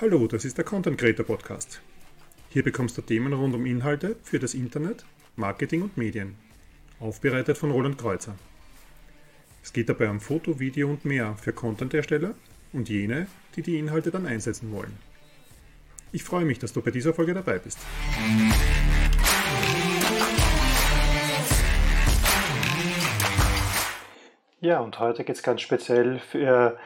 Hallo, das ist der Content Creator Podcast. Hier bekommst du Themen rund um Inhalte für das Internet, Marketing und Medien. Aufbereitet von Roland Kreuzer. Es geht dabei um Foto, Video und mehr für Content-Ersteller und jene, die die Inhalte dann einsetzen wollen. Ich freue mich, dass du bei dieser Folge dabei bist. Ja, und heute geht es ganz speziell für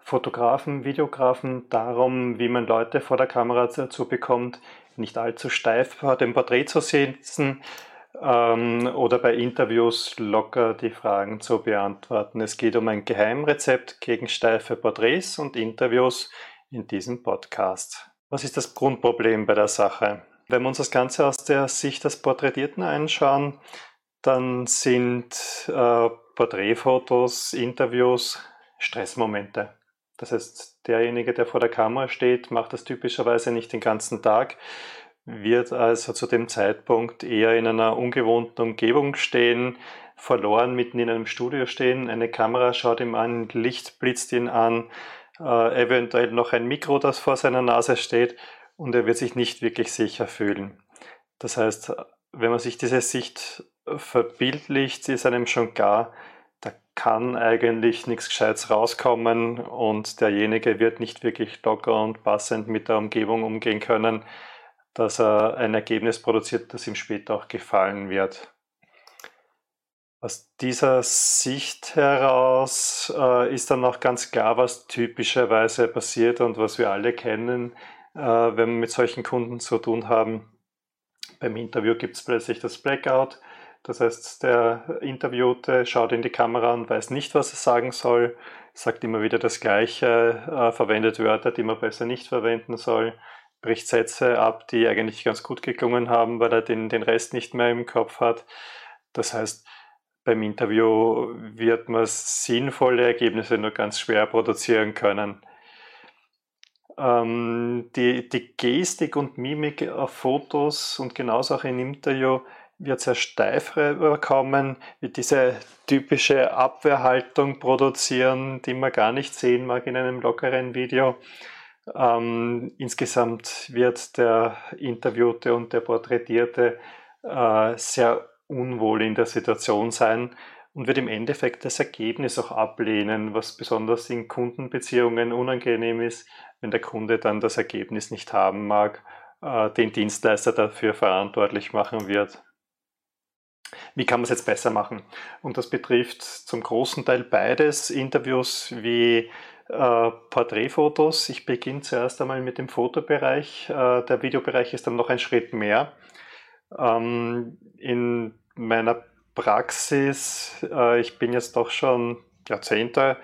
Fotografen, Videografen darum, wie man Leute vor der Kamera dazu bekommt, nicht allzu steif vor dem Porträt zu sitzen ähm, oder bei Interviews locker die Fragen zu beantworten. Es geht um ein Geheimrezept gegen steife Porträts und Interviews in diesem Podcast. Was ist das Grundproblem bei der Sache? Wenn wir uns das Ganze aus der Sicht des Porträtierten anschauen, dann sind äh, Porträtfotos, Interviews Stressmomente. Das heißt, derjenige, der vor der Kamera steht, macht das typischerweise nicht den ganzen Tag, wird also zu dem Zeitpunkt eher in einer ungewohnten Umgebung stehen, verloren mitten in einem Studio stehen, eine Kamera schaut ihm an, Licht blitzt ihn an, äh, eventuell noch ein Mikro, das vor seiner Nase steht und er wird sich nicht wirklich sicher fühlen. Das heißt, wenn man sich diese Sicht verbildlicht, ist einem schon klar, kann eigentlich nichts Gescheites rauskommen und derjenige wird nicht wirklich locker und passend mit der Umgebung umgehen können, dass er ein Ergebnis produziert, das ihm später auch gefallen wird. Aus dieser Sicht heraus äh, ist dann auch ganz klar, was typischerweise passiert und was wir alle kennen, äh, wenn wir mit solchen Kunden zu tun haben. Beim Interview gibt es plötzlich das Blackout das heißt, der Interviewte schaut in die Kamera und weiß nicht, was er sagen soll, sagt immer wieder das Gleiche, äh, verwendet Wörter, die man besser nicht verwenden soll, bricht Sätze ab, die eigentlich ganz gut geklungen haben, weil er den, den Rest nicht mehr im Kopf hat. Das heißt, beim Interview wird man sinnvolle Ergebnisse nur ganz schwer produzieren können. Ähm, die, die Gestik und Mimik auf Fotos und genauso auch in Interview wird sehr steif rüberkommen, wird diese typische Abwehrhaltung produzieren, die man gar nicht sehen mag in einem lockeren Video. Ähm, insgesamt wird der Interviewte und der Porträtierte äh, sehr unwohl in der Situation sein und wird im Endeffekt das Ergebnis auch ablehnen, was besonders in Kundenbeziehungen unangenehm ist, wenn der Kunde dann das Ergebnis nicht haben mag, äh, den Dienstleister dafür verantwortlich machen wird wie kann man es jetzt besser machen? Und das betrifft zum großen Teil beides, Interviews wie äh, Porträtfotos. Ich beginne zuerst einmal mit dem Fotobereich. Äh, der Videobereich ist dann noch ein Schritt mehr. Ähm, in meiner Praxis, äh, ich bin jetzt doch schon Jahrzehnte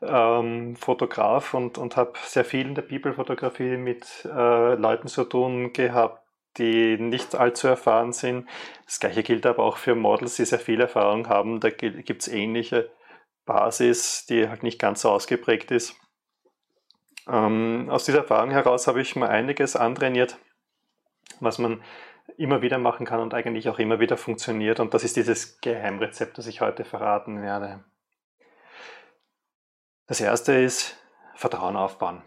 ähm, Fotograf und, und habe sehr viel in der Bibelfotografie mit äh, Leuten zu tun gehabt, die nicht allzu erfahren sind. Das gleiche gilt aber auch für Models, die sehr viel Erfahrung haben. Da gibt es ähnliche Basis, die halt nicht ganz so ausgeprägt ist. Ähm, aus dieser Erfahrung heraus habe ich mal einiges antrainiert, was man immer wieder machen kann und eigentlich auch immer wieder funktioniert. Und das ist dieses Geheimrezept, das ich heute verraten werde. Das erste ist Vertrauen aufbauen.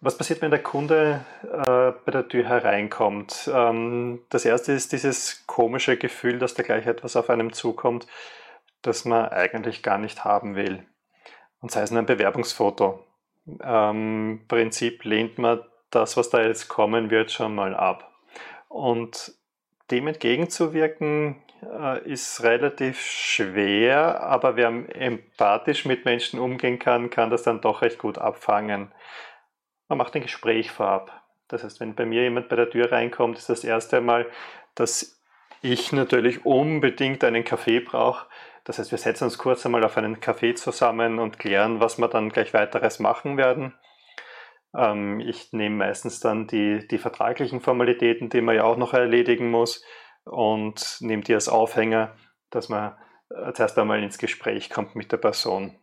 Was passiert, wenn der Kunde äh, bei der Tür hereinkommt? Ähm, das erste ist dieses komische Gefühl, dass da gleich etwas auf einem zukommt, das man eigentlich gar nicht haben will. Und sei es nur ein Bewerbungsfoto. Ähm, Prinzip lehnt man das, was da jetzt kommen wird, schon mal ab. Und dem entgegenzuwirken äh, ist relativ schwer, aber wer empathisch mit Menschen umgehen kann, kann das dann doch recht gut abfangen. Man macht ein Gespräch vorab. Das heißt, wenn bei mir jemand bei der Tür reinkommt, ist das erste Mal, dass ich natürlich unbedingt einen Kaffee brauche. Das heißt, wir setzen uns kurz einmal auf einen Kaffee zusammen und klären, was wir dann gleich weiteres machen werden. Ähm, ich nehme meistens dann die, die vertraglichen Formalitäten, die man ja auch noch erledigen muss, und nehme die als Aufhänger, dass man äh, zuerst einmal ins Gespräch kommt mit der Person.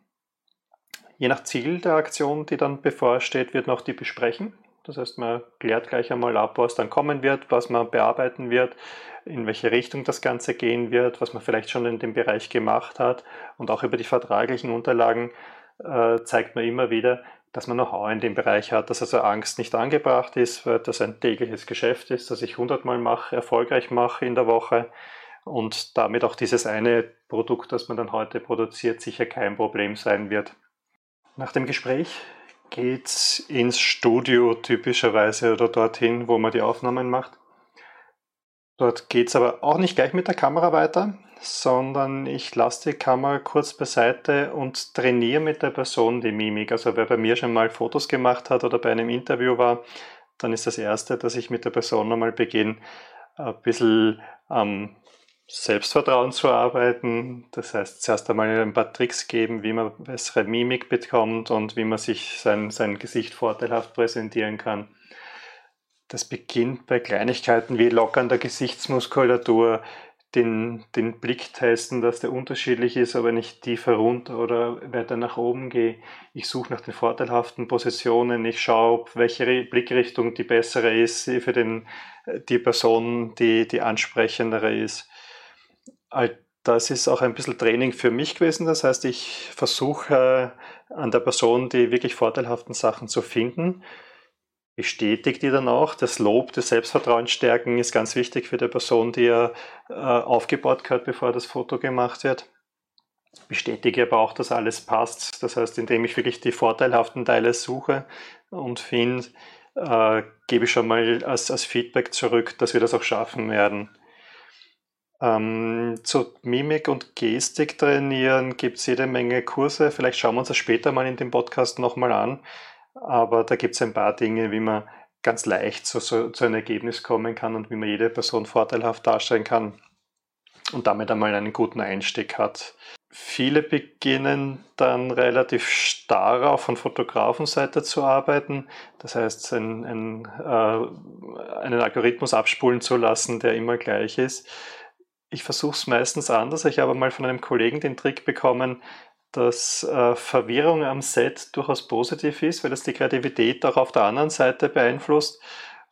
Je nach Ziel der Aktion, die dann bevorsteht, wird noch die besprechen. Das heißt, man klärt gleich einmal ab, was dann kommen wird, was man bearbeiten wird, in welche Richtung das Ganze gehen wird, was man vielleicht schon in dem Bereich gemacht hat. Und auch über die vertraglichen Unterlagen äh, zeigt man immer wieder, dass man Know-how in dem Bereich hat, dass also Angst nicht angebracht ist, weil das ein tägliches Geschäft ist, das ich hundertmal mache, erfolgreich mache in der Woche und damit auch dieses eine Produkt, das man dann heute produziert, sicher kein Problem sein wird. Nach dem Gespräch geht es ins Studio typischerweise oder dorthin, wo man die Aufnahmen macht. Dort geht es aber auch nicht gleich mit der Kamera weiter, sondern ich lasse die Kamera kurz beiseite und trainiere mit der Person die Mimik. Also wer bei mir schon mal Fotos gemacht hat oder bei einem Interview war, dann ist das Erste, dass ich mit der Person nochmal beginne, ein bisschen am Selbstvertrauen zu arbeiten. Das heißt, zuerst einmal ein paar Tricks geben, wie man bessere Mimik bekommt und wie man sich sein, sein Gesicht vorteilhaft präsentieren kann. Das beginnt bei Kleinigkeiten wie Lockern der Gesichtsmuskulatur, den, den Blick testen, dass der unterschiedlich ist, aber nicht tiefer runter oder weiter nach oben gehe. Ich suche nach den vorteilhaften Positionen. Ich schaue, welche Blickrichtung die bessere ist für den, die Person, die, die ansprechendere ist. Das ist auch ein bisschen Training für mich gewesen. Das heißt, ich versuche an der Person die wirklich vorteilhaften Sachen zu finden bestätigt die dann auch. Das Lob, das Selbstvertrauen stärken ist ganz wichtig für die Person, die ja äh, aufgebaut gehört, bevor das Foto gemacht wird. Bestätige aber auch, dass alles passt. Das heißt, indem ich wirklich die vorteilhaften Teile suche und finde, äh, gebe ich schon mal als, als Feedback zurück, dass wir das auch schaffen werden. Ähm, zu Mimik und Gestik trainieren gibt es jede Menge Kurse. Vielleicht schauen wir uns das später mal in dem Podcast nochmal an. Aber da gibt es ein paar Dinge, wie man ganz leicht zu, so, zu einem Ergebnis kommen kann und wie man jede Person vorteilhaft darstellen kann und damit einmal einen guten Einstieg hat. Viele beginnen dann relativ starr auf von Fotografenseite zu arbeiten. Das heißt, ein, ein, äh, einen Algorithmus abspulen zu lassen, der immer gleich ist. Ich versuche es meistens anders. Ich habe mal von einem Kollegen den Trick bekommen, dass äh, Verwirrung am Set durchaus positiv ist, weil das die Kreativität auch auf der anderen Seite beeinflusst.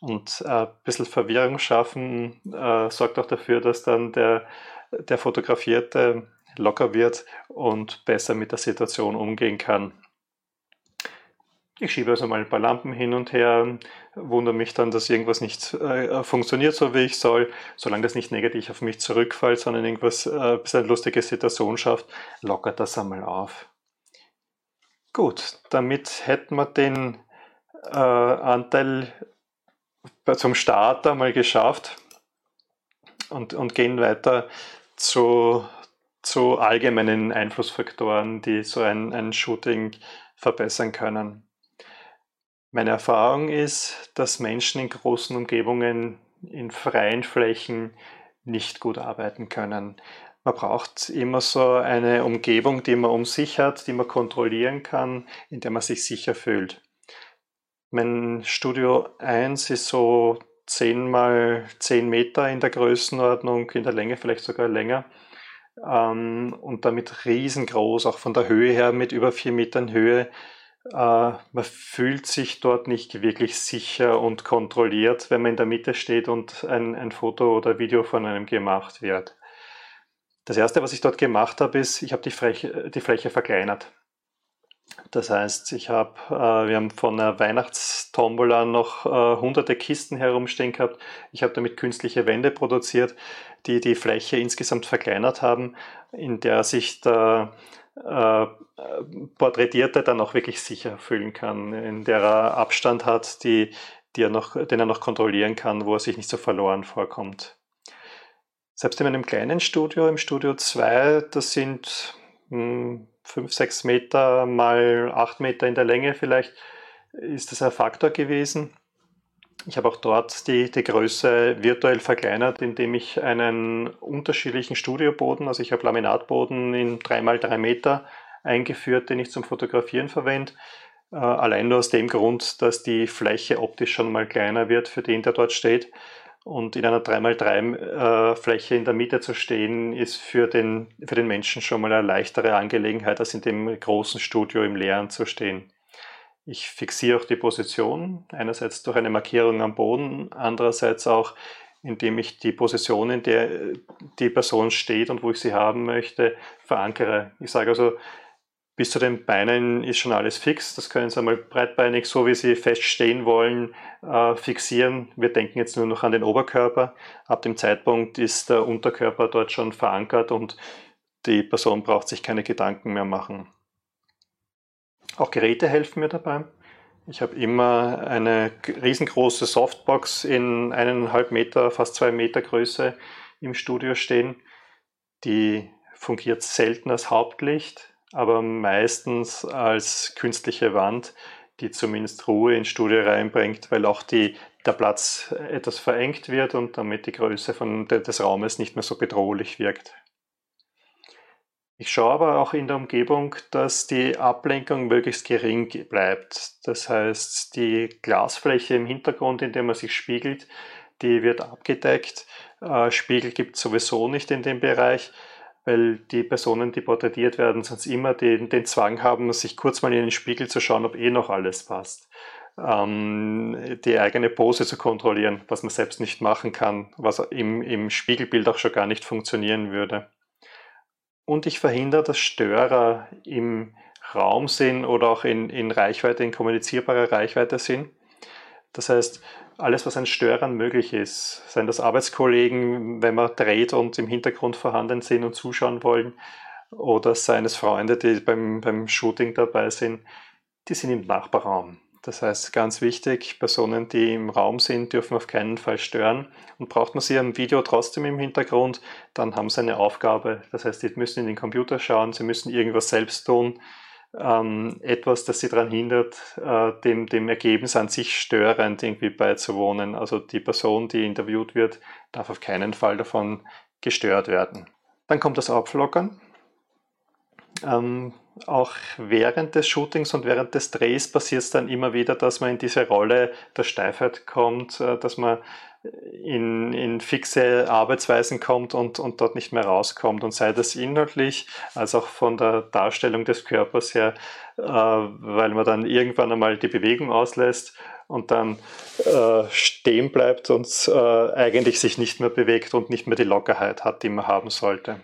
Und äh, ein bisschen Verwirrung schaffen äh, sorgt auch dafür, dass dann der, der Fotografierte locker wird und besser mit der Situation umgehen kann. Ich schiebe also mal ein paar Lampen hin und her, wundere mich dann, dass irgendwas nicht äh, funktioniert so, wie ich soll. Solange das nicht negativ auf mich zurückfällt, sondern irgendwas äh, eine lustige Situation schafft, lockert das einmal auf. Gut, damit hätten wir den äh, Anteil zum Start einmal geschafft und, und gehen weiter zu, zu allgemeinen Einflussfaktoren, die so ein, ein Shooting verbessern können. Meine Erfahrung ist, dass Menschen in großen Umgebungen, in freien Flächen nicht gut arbeiten können. Man braucht immer so eine Umgebung, die man um sich hat, die man kontrollieren kann, in der man sich sicher fühlt. Mein Studio 1 ist so 10 mal 10 Meter in der Größenordnung, in der Länge vielleicht sogar länger. Ähm, und damit riesengroß, auch von der Höhe her mit über 4 Metern Höhe man fühlt sich dort nicht wirklich sicher und kontrolliert, wenn man in der Mitte steht und ein, ein Foto oder Video von einem gemacht wird. Das erste, was ich dort gemacht habe, ist, ich habe die Fläche, die Fläche verkleinert. Das heißt, ich habe, äh, wir haben von der Weihnachtstombola noch äh, hunderte Kisten herumstehen gehabt. Ich habe damit künstliche Wände produziert, die die Fläche insgesamt verkleinert haben, in der sich der äh, Porträtierte dann auch wirklich sicher fühlen kann, in der er Abstand hat, die, die er noch, den er noch kontrollieren kann, wo er sich nicht so verloren vorkommt. Selbst in meinem kleinen Studio, im Studio 2, das sind 5, 6 Meter mal 8 Meter in der Länge vielleicht, ist das ein Faktor gewesen. Ich habe auch dort die, die Größe virtuell verkleinert, indem ich einen unterschiedlichen Studioboden, also ich habe Laminatboden in 3x3 Meter eingeführt, den ich zum Fotografieren verwende. Äh, allein nur aus dem Grund, dass die Fläche optisch schon mal kleiner wird für den, der dort steht. Und in einer 3x3 äh, Fläche in der Mitte zu stehen, ist für den, für den Menschen schon mal eine leichtere Angelegenheit, als in dem großen Studio im Leeren zu stehen. Ich fixiere auch die Position, einerseits durch eine Markierung am Boden, andererseits auch, indem ich die Position, in der die Person steht und wo ich sie haben möchte, verankere. Ich sage also, bis zu den Beinen ist schon alles fix. Das können Sie einmal breitbeinig, so wie Sie feststehen wollen, äh, fixieren. Wir denken jetzt nur noch an den Oberkörper. Ab dem Zeitpunkt ist der Unterkörper dort schon verankert und die Person braucht sich keine Gedanken mehr machen. Auch Geräte helfen mir dabei. Ich habe immer eine riesengroße Softbox in eineinhalb Meter, fast zwei Meter Größe im Studio stehen. Die fungiert selten als Hauptlicht, aber meistens als künstliche Wand, die zumindest Ruhe ins Studio reinbringt, weil auch die, der Platz etwas verengt wird und damit die Größe von, des Raumes nicht mehr so bedrohlich wirkt. Ich schaue aber auch in der Umgebung, dass die Ablenkung möglichst gering bleibt. Das heißt, die Glasfläche im Hintergrund, in der man sich spiegelt, die wird abgedeckt. Äh, Spiegel gibt es sowieso nicht in dem Bereich weil die Personen, die porträtiert werden, sonst immer den, den Zwang haben, sich kurz mal in den Spiegel zu schauen, ob eh noch alles passt. Ähm, die eigene Pose zu kontrollieren, was man selbst nicht machen kann, was im, im Spiegelbild auch schon gar nicht funktionieren würde. Und ich verhindere, dass Störer im Raum sind oder auch in, in Reichweite, in kommunizierbarer Reichweite sind. Das heißt, alles, was an Störern möglich ist, seien das Arbeitskollegen, wenn man dreht und im Hintergrund vorhanden sind und zuschauen wollen, oder seien es Freunde, die beim, beim Shooting dabei sind, die sind im Nachbarraum. Das heißt, ganz wichtig, Personen, die im Raum sind, dürfen auf keinen Fall stören. Und braucht man sie am Video trotzdem im Hintergrund, dann haben sie eine Aufgabe. Das heißt, die müssen in den Computer schauen, sie müssen irgendwas selbst tun ähm, etwas, das sie daran hindert, äh, dem, dem Ergebnis an sich störend irgendwie beizuwohnen. Also die Person, die interviewt wird, darf auf keinen Fall davon gestört werden. Dann kommt das Auflockern. Ähm, auch während des Shootings und während des Drehs passiert es dann immer wieder, dass man in diese Rolle der Steifheit kommt, äh, dass man in, in fixe Arbeitsweisen kommt und, und dort nicht mehr rauskommt. Und sei das inhaltlich als auch von der Darstellung des Körpers her, äh, weil man dann irgendwann einmal die Bewegung auslässt und dann äh, stehen bleibt und äh, eigentlich sich nicht mehr bewegt und nicht mehr die Lockerheit hat, die man haben sollte.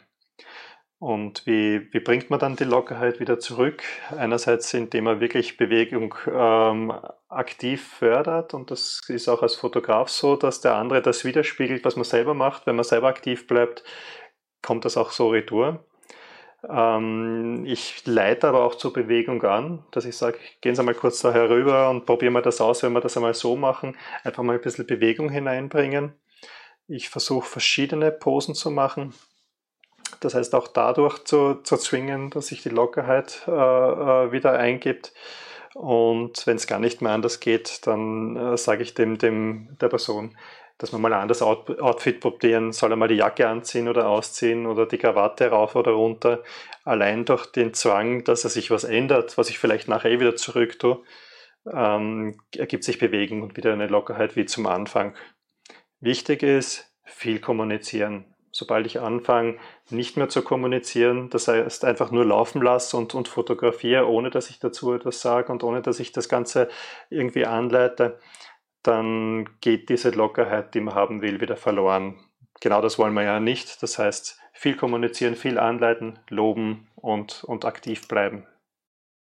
Und wie, wie bringt man dann die Lockerheit wieder zurück? Einerseits, indem man wirklich Bewegung ähm, aktiv fördert und das ist auch als Fotograf so, dass der andere das widerspiegelt, was man selber macht. Wenn man selber aktiv bleibt, kommt das auch so retour. Ähm, ich leite aber auch zur Bewegung an, dass ich sage, gehen Sie mal kurz da herüber und probieren wir das aus, wenn wir das einmal so machen, einfach mal ein bisschen Bewegung hineinbringen. Ich versuche verschiedene Posen zu machen das heißt auch dadurch zu, zu zwingen, dass sich die Lockerheit äh, äh wieder eingibt. Und wenn es gar nicht mehr anders geht, dann äh, sage ich dem, dem der Person, dass man mal ein anderes Out Outfit probieren, soll er mal die Jacke anziehen oder ausziehen oder die Krawatte rauf oder runter. Allein durch den Zwang, dass er sich was ändert, was ich vielleicht nachher eh wieder zurück tue, ähm, ergibt sich Bewegung und wieder eine Lockerheit wie zum Anfang. Wichtig ist, viel kommunizieren sobald ich anfange, nicht mehr zu kommunizieren, das heißt einfach nur laufen lasse und, und fotografiere, ohne dass ich dazu etwas sage und ohne dass ich das Ganze irgendwie anleite, dann geht diese Lockerheit, die man haben will, wieder verloren. Genau das wollen wir ja nicht. Das heißt, viel kommunizieren, viel anleiten, loben und, und aktiv bleiben.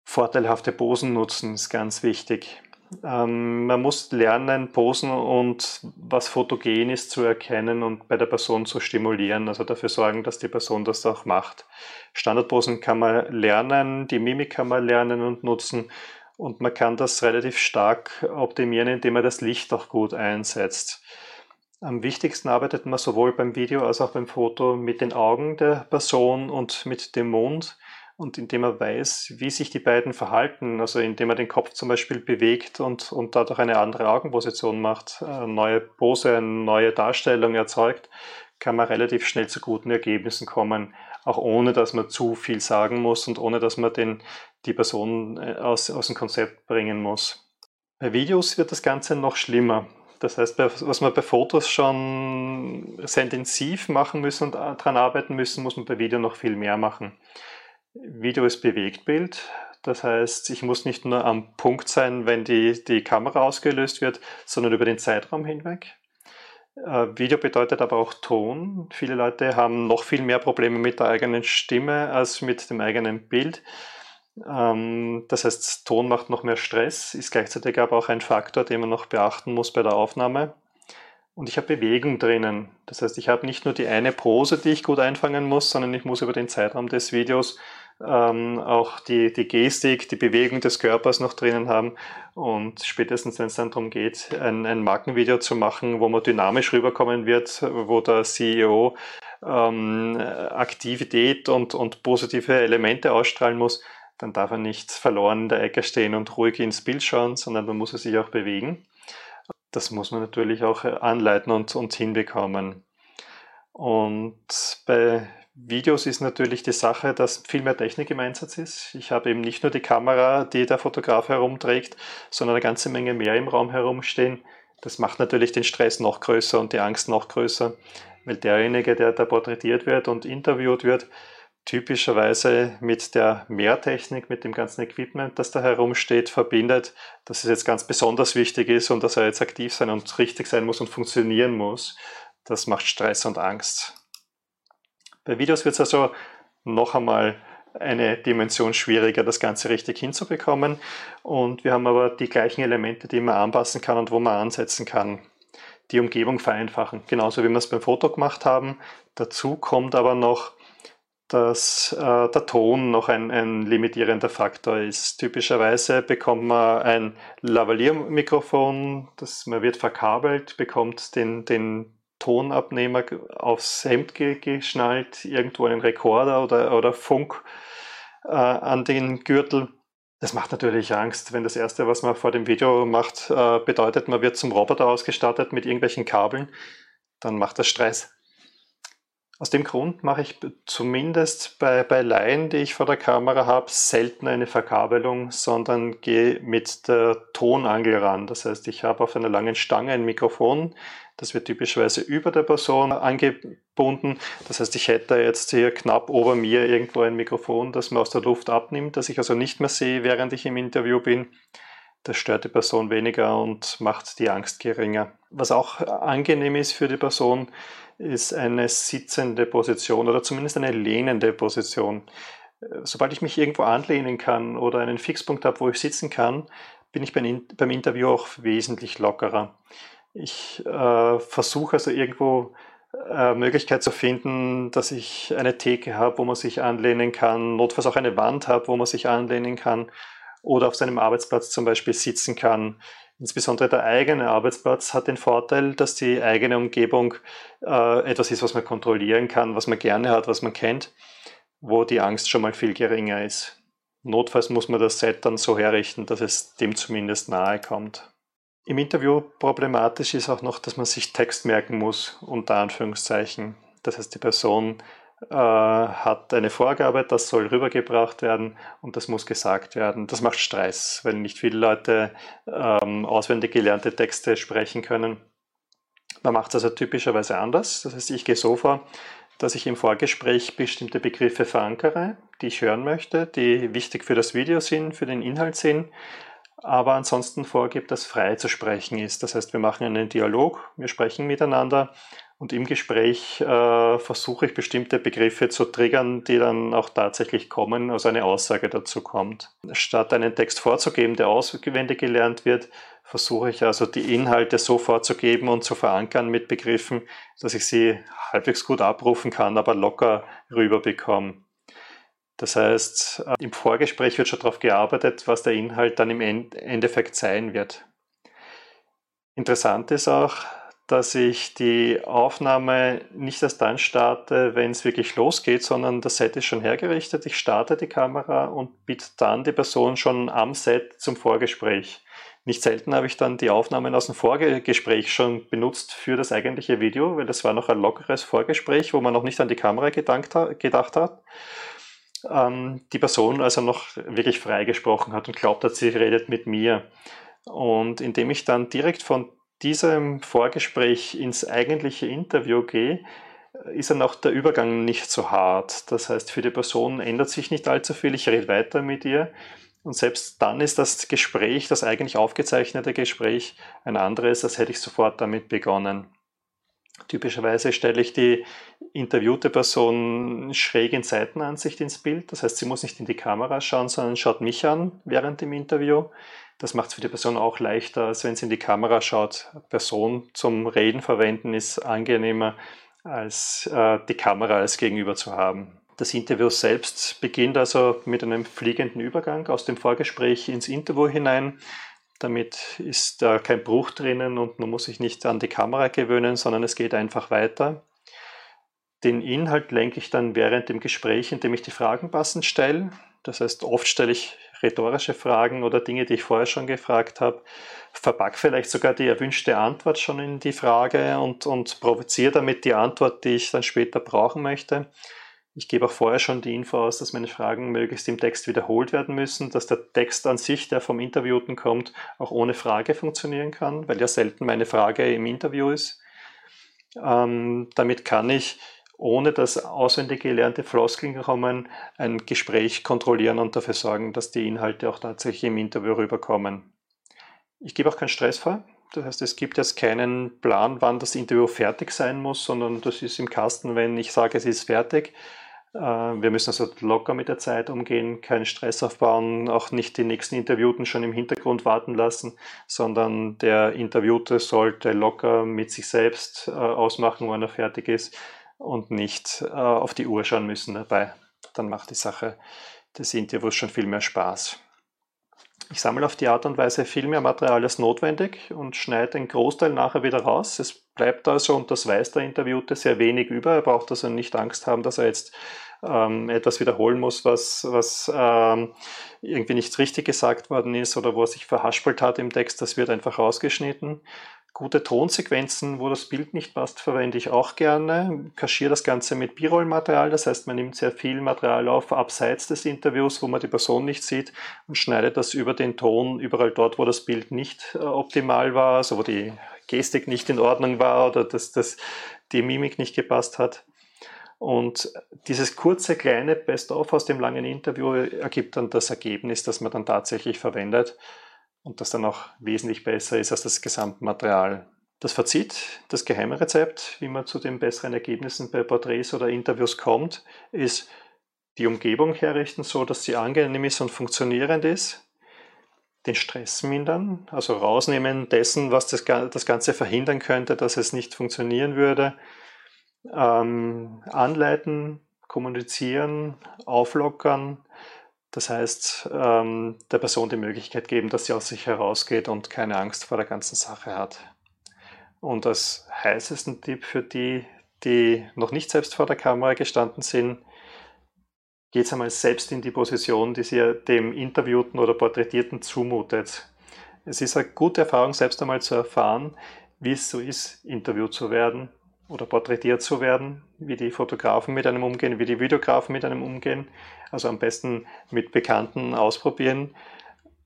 Vorteilhafte Posen nutzen ist ganz wichtig. Ähm, man muss lernen, Posen und was fotogen ist zu erkennen und bei der Person zu stimulieren, also dafür sorgen, dass die Person das auch macht. Standardposen kann man lernen, die Mimik kann man lernen und nutzen und man kann das relativ stark optimieren, indem man das Licht auch gut einsetzt. Am wichtigsten arbeitet man sowohl beim Video als auch beim Foto mit den Augen der Person und mit dem Mund und indem er weiß, wie sich die beiden verhalten, also indem er den Kopf zum Beispiel bewegt und, und dadurch eine andere Augenposition macht, eine neue Pose, eine neue Darstellung erzeugt, kann man relativ schnell zu guten Ergebnissen kommen, auch ohne dass man zu viel sagen muss und ohne dass man den, die Person äh, aus, aus dem Konzept bringen muss. Bei Videos wird das Ganze noch schlimmer. Das heißt, was wir bei Fotos schon sehr intensiv machen müssen und daran arbeiten müssen, muss man bei Video noch viel mehr machen. Video ist Bewegtbild. Das heißt, ich muss nicht nur am Punkt sein, wenn die, die Kamera ausgelöst wird, sondern über den Zeitraum hinweg. Äh, Video bedeutet aber auch Ton. Viele Leute haben noch viel mehr Probleme mit der eigenen Stimme als mit dem eigenen Bild. Ähm, das heißt, Ton macht noch mehr Stress, ist gleichzeitig aber auch ein Faktor, den man noch beachten muss bei der Aufnahme. Und ich habe Bewegung drinnen. Das heißt, ich habe nicht nur die eine Pose, die ich gut einfangen muss, sondern ich muss über den Zeitraum des Videos ähm, auch die, die Gestik, die Bewegung des Körpers noch drinnen haben. Und spätestens, wenn es dann darum geht, ein, ein Markenvideo zu machen, wo man dynamisch rüberkommen wird, wo der CEO ähm, Aktivität und, und positive Elemente ausstrahlen muss, dann darf er nicht verloren in der Ecke stehen und ruhig ins Bild schauen, sondern man muss er sich auch bewegen. Das muss man natürlich auch anleiten und, und hinbekommen. Und bei Videos ist natürlich die Sache, dass viel mehr Technik im Einsatz ist. Ich habe eben nicht nur die Kamera, die der Fotograf herumträgt, sondern eine ganze Menge mehr im Raum herumstehen. Das macht natürlich den Stress noch größer und die Angst noch größer, weil derjenige, der da porträtiert wird und interviewt wird, typischerweise mit der Mehrtechnik, mit dem ganzen Equipment, das da herumsteht, verbindet, dass es jetzt ganz besonders wichtig ist und dass er jetzt aktiv sein und richtig sein muss und funktionieren muss. Das macht Stress und Angst. Bei Videos wird es also noch einmal eine Dimension schwieriger, das Ganze richtig hinzubekommen. Und wir haben aber die gleichen Elemente, die man anpassen kann und wo man ansetzen kann. Die Umgebung vereinfachen, genauso wie wir es beim Foto gemacht haben. Dazu kommt aber noch, dass äh, der Ton noch ein, ein, limitierender Faktor ist. Typischerweise bekommt man ein Lavalier-Mikrofon, das man wird verkabelt, bekommt den, den Tonabnehmer aufs Hemd geschnallt, irgendwo einen Rekorder oder, oder Funk äh, an den Gürtel. Das macht natürlich Angst, wenn das Erste, was man vor dem Video macht, äh, bedeutet, man wird zum Roboter ausgestattet mit irgendwelchen Kabeln, dann macht das Stress. Aus dem Grund mache ich zumindest bei, bei Laien, die ich vor der Kamera habe, selten eine Verkabelung, sondern gehe mit der Tonangel ran. Das heißt, ich habe auf einer langen Stange ein Mikrofon, das wird typischerweise über der Person angebunden. Das heißt, ich hätte jetzt hier knapp ober mir irgendwo ein Mikrofon, das man aus der Luft abnimmt, das ich also nicht mehr sehe, während ich im Interview bin. Das stört die Person weniger und macht die Angst geringer. Was auch angenehm ist für die Person, ist eine sitzende Position oder zumindest eine lehnende Position. Sobald ich mich irgendwo anlehnen kann oder einen Fixpunkt habe, wo ich sitzen kann, bin ich beim Interview auch wesentlich lockerer. Ich äh, versuche also irgendwo äh, Möglichkeit zu finden, dass ich eine Theke habe, wo man sich anlehnen kann, notfalls auch eine Wand habe, wo man sich anlehnen kann oder auf seinem Arbeitsplatz zum Beispiel sitzen kann. Insbesondere der eigene Arbeitsplatz hat den Vorteil, dass die eigene Umgebung äh, etwas ist, was man kontrollieren kann, was man gerne hat, was man kennt, wo die Angst schon mal viel geringer ist. Notfalls muss man das Set dann so herrichten, dass es dem zumindest nahe kommt. Im Interview problematisch ist auch noch, dass man sich Text merken muss, unter Anführungszeichen. Das heißt, die Person äh, hat eine Vorgabe, das soll rübergebracht werden und das muss gesagt werden. Das macht Stress, wenn nicht viele Leute ähm, auswendig gelernte Texte sprechen können. Man macht es also typischerweise anders. Das heißt, ich gehe so vor, dass ich im Vorgespräch bestimmte Begriffe verankere, die ich hören möchte, die wichtig für das Video sind, für den Inhalt sind, aber ansonsten vorgibt, dass frei zu sprechen ist. Das heißt, wir machen einen Dialog, wir sprechen miteinander und im Gespräch äh, versuche ich bestimmte Begriffe zu triggern, die dann auch tatsächlich kommen, also eine Aussage dazu kommt. Statt einen Text vorzugeben, der auswendig gelernt wird, versuche ich also die Inhalte so vorzugeben und zu verankern mit Begriffen, dass ich sie halbwegs gut abrufen kann, aber locker rüberbekomme. Das heißt, äh, im Vorgespräch wird schon darauf gearbeitet, was der Inhalt dann im Endeffekt sein wird. Interessant ist auch, dass ich die Aufnahme nicht erst dann starte, wenn es wirklich losgeht, sondern das Set ist schon hergerichtet. Ich starte die Kamera und bitte dann die Person schon am Set zum Vorgespräch. Nicht selten habe ich dann die Aufnahmen aus dem Vorgespräch schon benutzt für das eigentliche Video, weil das war noch ein lockeres Vorgespräch, wo man noch nicht an die Kamera gedacht hat. Ähm, die Person also noch wirklich freigesprochen hat und glaubt hat, sie redet mit mir. Und indem ich dann direkt von diesem Vorgespräch ins eigentliche Interview gehe, ist dann auch der Übergang nicht so hart. Das heißt, für die Person ändert sich nicht allzu viel. Ich rede weiter mit ihr Und selbst dann ist das Gespräch, das eigentlich aufgezeichnete Gespräch, ein anderes, als hätte ich sofort damit begonnen. Typischerweise stelle ich die interviewte Person schräg in Seitenansicht ins Bild. Das heißt, sie muss nicht in die Kamera schauen, sondern schaut mich an während dem Interview. Das macht es für die Person auch leichter, als wenn sie in die Kamera schaut. Person zum Reden verwenden ist angenehmer, als äh, die Kamera als Gegenüber zu haben. Das Interview selbst beginnt also mit einem fliegenden Übergang aus dem Vorgespräch ins Interview hinein. Damit ist da kein Bruch drinnen und man muss sich nicht an die Kamera gewöhnen, sondern es geht einfach weiter. Den Inhalt lenke ich dann während dem Gespräch, indem ich die Fragen passend stelle. Das heißt, oft stelle ich rhetorische Fragen oder Dinge, die ich vorher schon gefragt habe, verpack vielleicht sogar die erwünschte Antwort schon in die Frage und, und provoziere damit die Antwort, die ich dann später brauchen möchte. Ich gebe auch vorher schon die Info aus, dass meine Fragen möglichst im Text wiederholt werden müssen, dass der Text an sich, der vom Interviewten kommt, auch ohne Frage funktionieren kann, weil ja selten meine Frage im Interview ist. Ähm, damit kann ich, ohne dass auswendig gelernte Floskeln kommen, ein Gespräch kontrollieren und dafür sorgen, dass die Inhalte auch tatsächlich im Interview rüberkommen. Ich gebe auch keinen Stress vor. Das heißt, es gibt jetzt keinen Plan, wann das Interview fertig sein muss, sondern das ist im Kasten, wenn ich sage, es ist fertig. Äh, wir müssen also locker mit der Zeit umgehen, keinen Stress aufbauen, auch nicht die nächsten Interviewten schon im Hintergrund warten lassen, sondern der Interviewte sollte locker mit sich selbst äh, ausmachen, wann er fertig ist und nicht äh, auf die Uhr schauen müssen dabei. Dann macht die Sache des Interviews schon viel mehr Spaß. Ich sammle auf die Art und Weise viel mehr Material als notwendig und schneide den Großteil nachher wieder raus. Es bleibt also, und das weiß der Interviewte, sehr wenig über. Er braucht also nicht Angst haben, dass er jetzt ähm, etwas wiederholen muss, was, was ähm, irgendwie nicht richtig gesagt worden ist oder wo er sich verhaspelt hat im Text. Das wird einfach rausgeschnitten. Gute Tonsequenzen, wo das Bild nicht passt, verwende ich auch gerne. Kaschiere das Ganze mit B-Roll-Material, das heißt, man nimmt sehr viel Material auf abseits des Interviews, wo man die Person nicht sieht und schneidet das über den Ton überall dort, wo das Bild nicht äh, optimal war, also wo die Gestik nicht in Ordnung war oder dass das, die Mimik nicht gepasst hat. Und dieses kurze, kleine Best-of aus dem langen Interview ergibt dann das Ergebnis, das man dann tatsächlich verwendet und das dann auch wesentlich besser ist als das Gesamtmaterial. Das Fazit, das geheime Rezept, wie man zu den besseren Ergebnissen bei Porträts oder Interviews kommt, ist die Umgebung herrichten, so dass sie angenehm ist und funktionierend ist, den Stress mindern, also rausnehmen dessen, was das, das Ganze verhindern könnte, dass es nicht funktionieren würde, ähm, anleiten, kommunizieren, auflockern, das heißt, ähm, der Person die Möglichkeit geben, dass sie aus sich herausgeht und keine Angst vor der ganzen Sache hat. Und als heißesten Tipp für die, die noch nicht selbst vor der Kamera gestanden sind, geht einmal selbst in die Position, die sie dem Interviewten oder Porträtierten zumutet. Es ist eine gute Erfahrung, selbst einmal zu erfahren, wie es so ist, interviewt zu werden oder porträtiert zu werden, wie die Fotografen mit einem umgehen, wie die Videografen mit einem umgehen. Also am besten mit Bekannten ausprobieren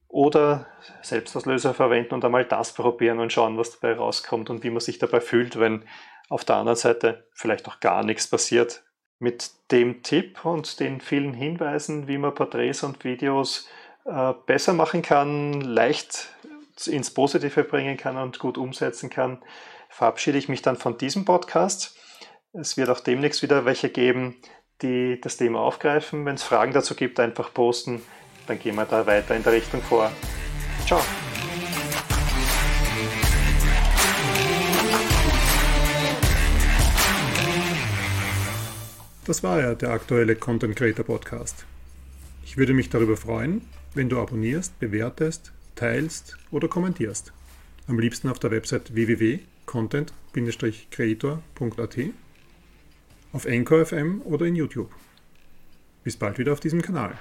oder Selbstauslöser verwenden und einmal das probieren und schauen, was dabei rauskommt und wie man sich dabei fühlt, wenn auf der anderen Seite vielleicht auch gar nichts passiert. Mit dem Tipp und den vielen Hinweisen, wie man Porträts und Videos äh, besser machen kann, leicht ins Positive bringen kann und gut umsetzen kann, verabschiede ich mich dann von diesem Podcast. Es wird auch demnächst wieder welche geben, die das Thema aufgreifen. Wenn es Fragen dazu gibt, einfach posten. Dann gehen wir da weiter in der Richtung vor. Ciao. Das war ja der aktuelle Content Creator Podcast. Ich würde mich darüber freuen, wenn du abonnierst, bewertest, teilst oder kommentierst. Am liebsten auf der Website www content-creator.at, auf Anchor FM oder in YouTube. Bis bald wieder auf diesem Kanal.